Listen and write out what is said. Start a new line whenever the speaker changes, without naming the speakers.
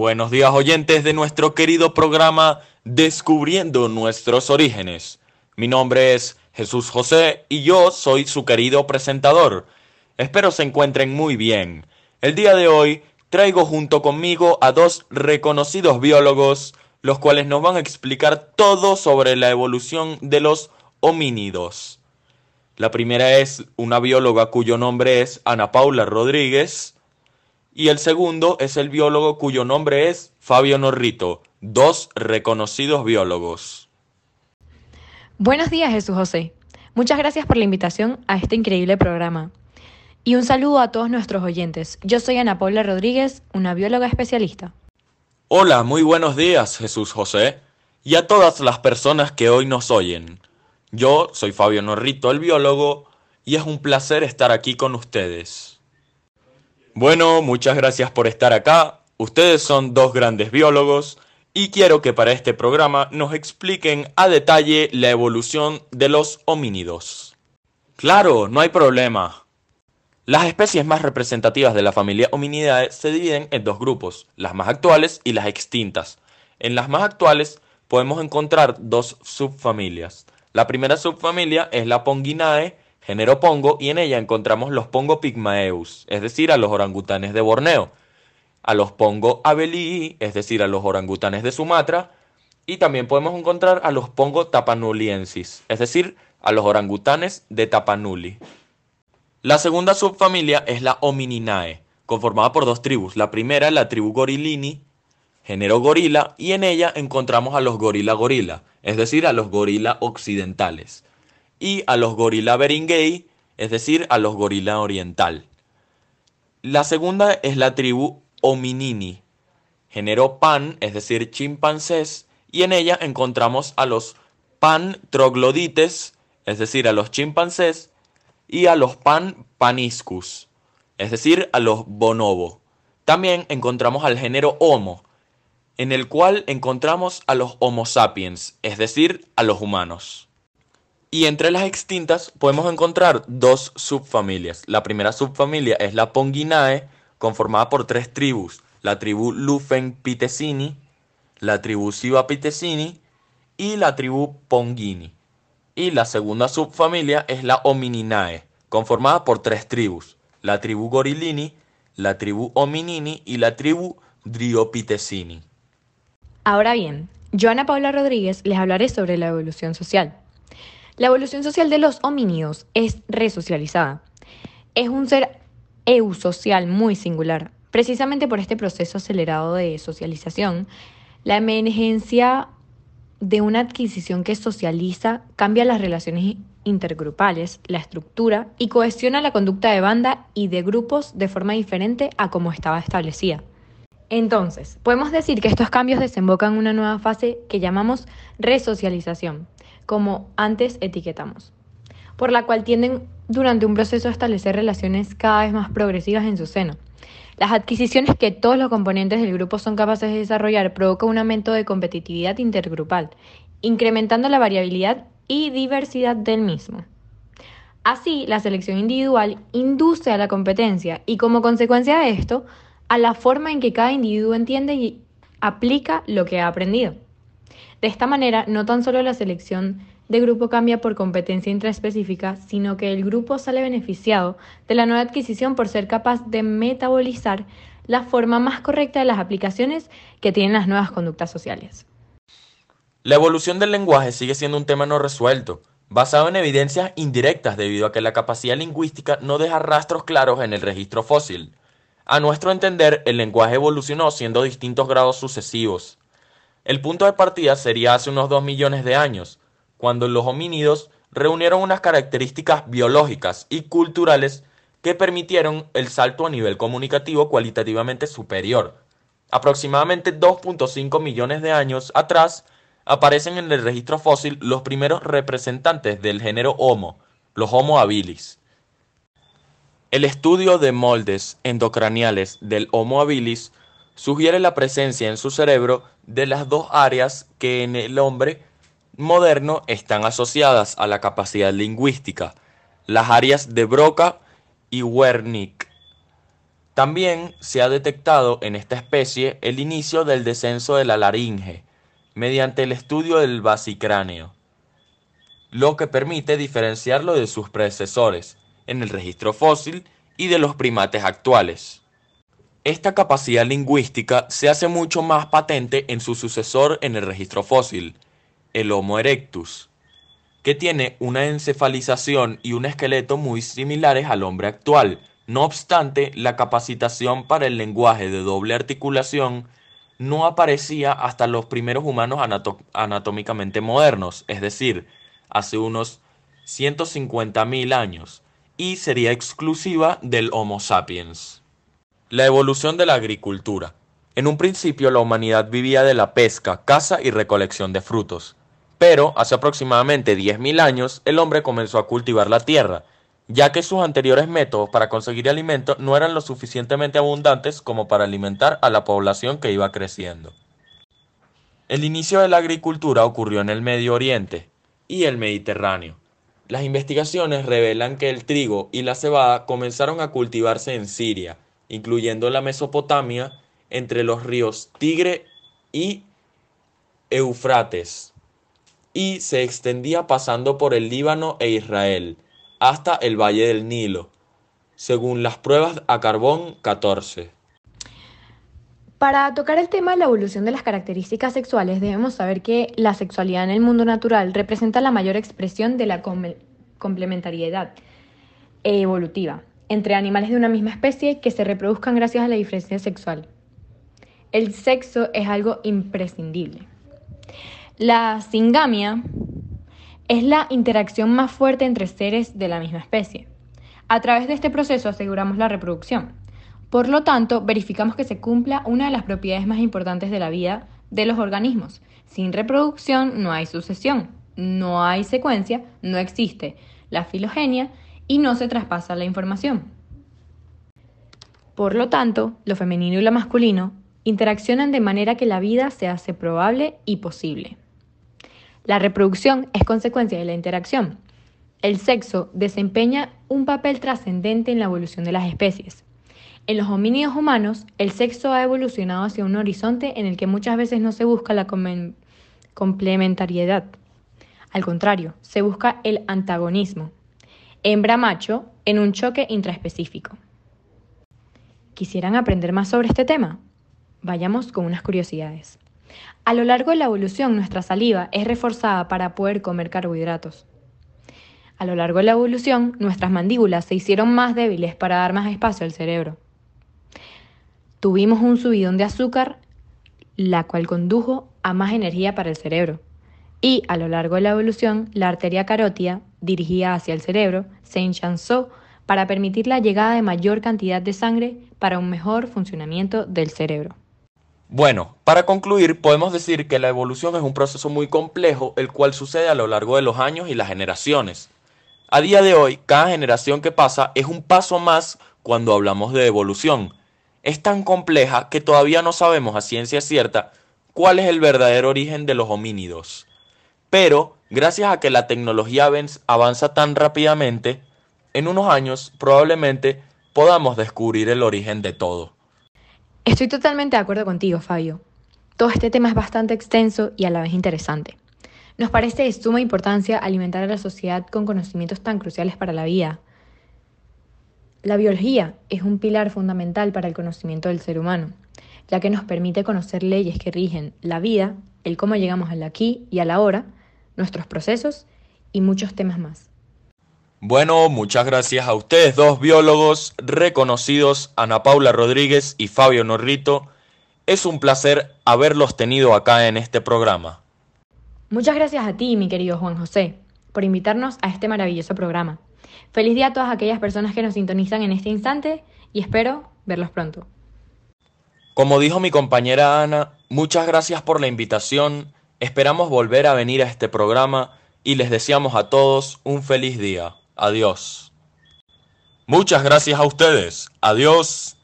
Buenos días oyentes de nuestro querido programa Descubriendo nuestros orígenes. Mi nombre es Jesús José y yo soy su querido presentador. Espero se encuentren muy bien. El día de hoy traigo junto conmigo a dos reconocidos biólogos, los cuales nos van a explicar todo sobre la evolución de los homínidos. La primera es una bióloga cuyo nombre es Ana Paula Rodríguez y el segundo es el biólogo cuyo nombre es Fabio Norrito, dos reconocidos biólogos.
Buenos días Jesús José. Muchas gracias por la invitación a este increíble programa. Y un saludo a todos nuestros oyentes. Yo soy Ana Paula Rodríguez, una bióloga especialista.
Hola, muy buenos días Jesús José y a todas las personas que hoy nos oyen. Yo soy Fabio Norrito, el biólogo, y es un placer estar aquí con ustedes. Bueno, muchas gracias por estar acá. Ustedes son dos grandes biólogos y quiero que para este programa nos expliquen a detalle la evolución de los homínidos. Claro, no hay problema. Las especies más representativas de la familia Hominidae se dividen en dos grupos, las más actuales y las extintas. En las más actuales podemos encontrar dos subfamilias. La primera subfamilia es la Ponginae, género Pongo, y en ella encontramos los Pongo pygmaeus, es decir, a los orangutanes de Borneo, a los Pongo abelii, es decir, a los orangutanes de Sumatra, y también podemos encontrar a los Pongo tapanuliensis, es decir, a los orangutanes de Tapanuli. La segunda subfamilia es la Homininae, conformada por dos tribus. La primera la tribu Gorilini, género gorila, y en ella encontramos a los gorila gorila, es decir, a los gorila occidentales y a los gorila beringei, es decir, a los gorila oriental. La segunda es la tribu Hominini, género pan, es decir, chimpancés, y en ella encontramos a los pan troglodites, es decir, a los chimpancés, y a los pan paniscus, es decir, a los bonobo. También encontramos al género Homo, en el cual encontramos a los Homo sapiens, es decir, a los humanos. Y entre las extintas podemos encontrar dos subfamilias. La primera subfamilia es la Ponginae, conformada por tres tribus. La tribu Lufen-Pitesini, la tribu Siva-Pitesini y la tribu Pongini. Y la segunda subfamilia es la Homininae, conformada por tres tribus. La tribu Gorilini, la tribu Hominini y la tribu Driopitesini.
Ahora bien, yo Ana Paula Rodríguez les hablaré sobre la evolución social. La evolución social de los homínidos es resocializada. Es un ser eusocial muy singular. Precisamente por este proceso acelerado de socialización, la emergencia de una adquisición que socializa cambia las relaciones intergrupales, la estructura y cohesiona la conducta de banda y de grupos de forma diferente a como estaba establecida. Entonces, podemos decir que estos cambios desembocan en una nueva fase que llamamos resocialización, como antes etiquetamos, por la cual tienden durante un proceso a establecer relaciones cada vez más progresivas en su seno. Las adquisiciones que todos los componentes del grupo son capaces de desarrollar provocan un aumento de competitividad intergrupal, incrementando la variabilidad y diversidad del mismo. Así, la selección individual induce a la competencia y como consecuencia de esto, a la forma en que cada individuo entiende y aplica lo que ha aprendido. De esta manera, no tan solo la selección de grupo cambia por competencia intraespecífica, sino que el grupo sale beneficiado de la nueva adquisición por ser capaz de metabolizar la forma más correcta de las aplicaciones que tienen las nuevas conductas sociales.
La evolución del lenguaje sigue siendo un tema no resuelto, basado en evidencias indirectas debido a que la capacidad lingüística no deja rastros claros en el registro fósil. A nuestro entender, el lenguaje evolucionó siendo distintos grados sucesivos. El punto de partida sería hace unos 2 millones de años, cuando los homínidos reunieron unas características biológicas y culturales que permitieron el salto a nivel comunicativo cualitativamente superior. Aproximadamente 2.5 millones de años atrás aparecen en el registro fósil los primeros representantes del género Homo, los Homo habilis. El estudio de moldes endocraniales del Homo habilis sugiere la presencia en su cerebro de las dos áreas que en el hombre moderno están asociadas a la capacidad lingüística, las áreas de Broca y Wernicke. También se ha detectado en esta especie el inicio del descenso de la laringe mediante el estudio del basicráneo, lo que permite diferenciarlo de sus predecesores en el registro fósil y de los primates actuales. Esta capacidad lingüística se hace mucho más patente en su sucesor en el registro fósil, el Homo erectus, que tiene una encefalización y un esqueleto muy similares al hombre actual. No obstante, la capacitación para el lenguaje de doble articulación no aparecía hasta los primeros humanos anatómicamente modernos, es decir, hace unos 150.000 años, y sería exclusiva del Homo sapiens. La evolución de la agricultura. En un principio la humanidad vivía de la pesca, caza y recolección de frutos. Pero hace aproximadamente 10.000 años el hombre comenzó a cultivar la tierra, ya que sus anteriores métodos para conseguir alimento no eran lo suficientemente abundantes como para alimentar a la población que iba creciendo. El inicio de la agricultura ocurrió en el Medio Oriente y el Mediterráneo. Las investigaciones revelan que el trigo y la cebada comenzaron a cultivarse en Siria, incluyendo la Mesopotamia, entre los ríos Tigre y Eufrates y se extendía pasando por el Líbano e Israel, hasta el Valle del Nilo, según las pruebas a carbón 14.
Para tocar el tema de la evolución de las características sexuales, debemos saber que la sexualidad en el mundo natural representa la mayor expresión de la complementariedad evolutiva entre animales de una misma especie que se reproduzcan gracias a la diferencia sexual. El sexo es algo imprescindible. La singamia es la interacción más fuerte entre seres de la misma especie. A través de este proceso aseguramos la reproducción. Por lo tanto, verificamos que se cumpla una de las propiedades más importantes de la vida de los organismos. Sin reproducción no hay sucesión, no hay secuencia, no existe la filogenia y no se traspasa la información. Por lo tanto, lo femenino y lo masculino interaccionan de manera que la vida se hace probable y posible. La reproducción es consecuencia de la interacción. El sexo desempeña un papel trascendente en la evolución de las especies. En los homínidos humanos, el sexo ha evolucionado hacia un horizonte en el que muchas veces no se busca la complementariedad. Al contrario, se busca el antagonismo. Hembra-macho en un choque intraespecífico. ¿Quisieran aprender más sobre este tema? Vayamos con unas curiosidades. A lo largo de la evolución, nuestra saliva es reforzada para poder comer carbohidratos. A lo largo de la evolución, nuestras mandíbulas se hicieron más débiles para dar más espacio al cerebro. Tuvimos un subidón de azúcar, la cual condujo a más energía para el cerebro. Y a lo largo de la evolución, la arteria carótida, dirigida hacia el cerebro, se enchanzó para permitir la llegada de mayor cantidad de sangre para un mejor funcionamiento del cerebro.
Bueno, para concluir, podemos decir que la evolución es un proceso muy complejo, el cual sucede a lo largo de los años y las generaciones. A día de hoy, cada generación que pasa es un paso más cuando hablamos de evolución. Es tan compleja que todavía no sabemos a ciencia cierta cuál es el verdadero origen de los homínidos. Pero, gracias a que la tecnología avanza tan rápidamente, en unos años probablemente podamos descubrir el origen de todo.
Estoy totalmente de acuerdo contigo, Fabio. Todo este tema es bastante extenso y a la vez interesante. Nos parece de suma importancia alimentar a la sociedad con conocimientos tan cruciales para la vida. La biología es un pilar fundamental para el conocimiento del ser humano, ya que nos permite conocer leyes que rigen la vida, el cómo llegamos al aquí y a la ahora, nuestros procesos y muchos temas más.
Bueno, muchas gracias a ustedes dos biólogos reconocidos, Ana Paula Rodríguez y Fabio Norrito. Es un placer haberlos tenido acá en este programa.
Muchas gracias a ti, mi querido Juan José, por invitarnos a este maravilloso programa. Feliz día a todas aquellas personas que nos sintonizan en este instante y espero verlos pronto.
Como dijo mi compañera Ana, muchas gracias por la invitación. Esperamos volver a venir a este programa y les deseamos a todos un feliz día. Adiós. Muchas gracias a ustedes. Adiós.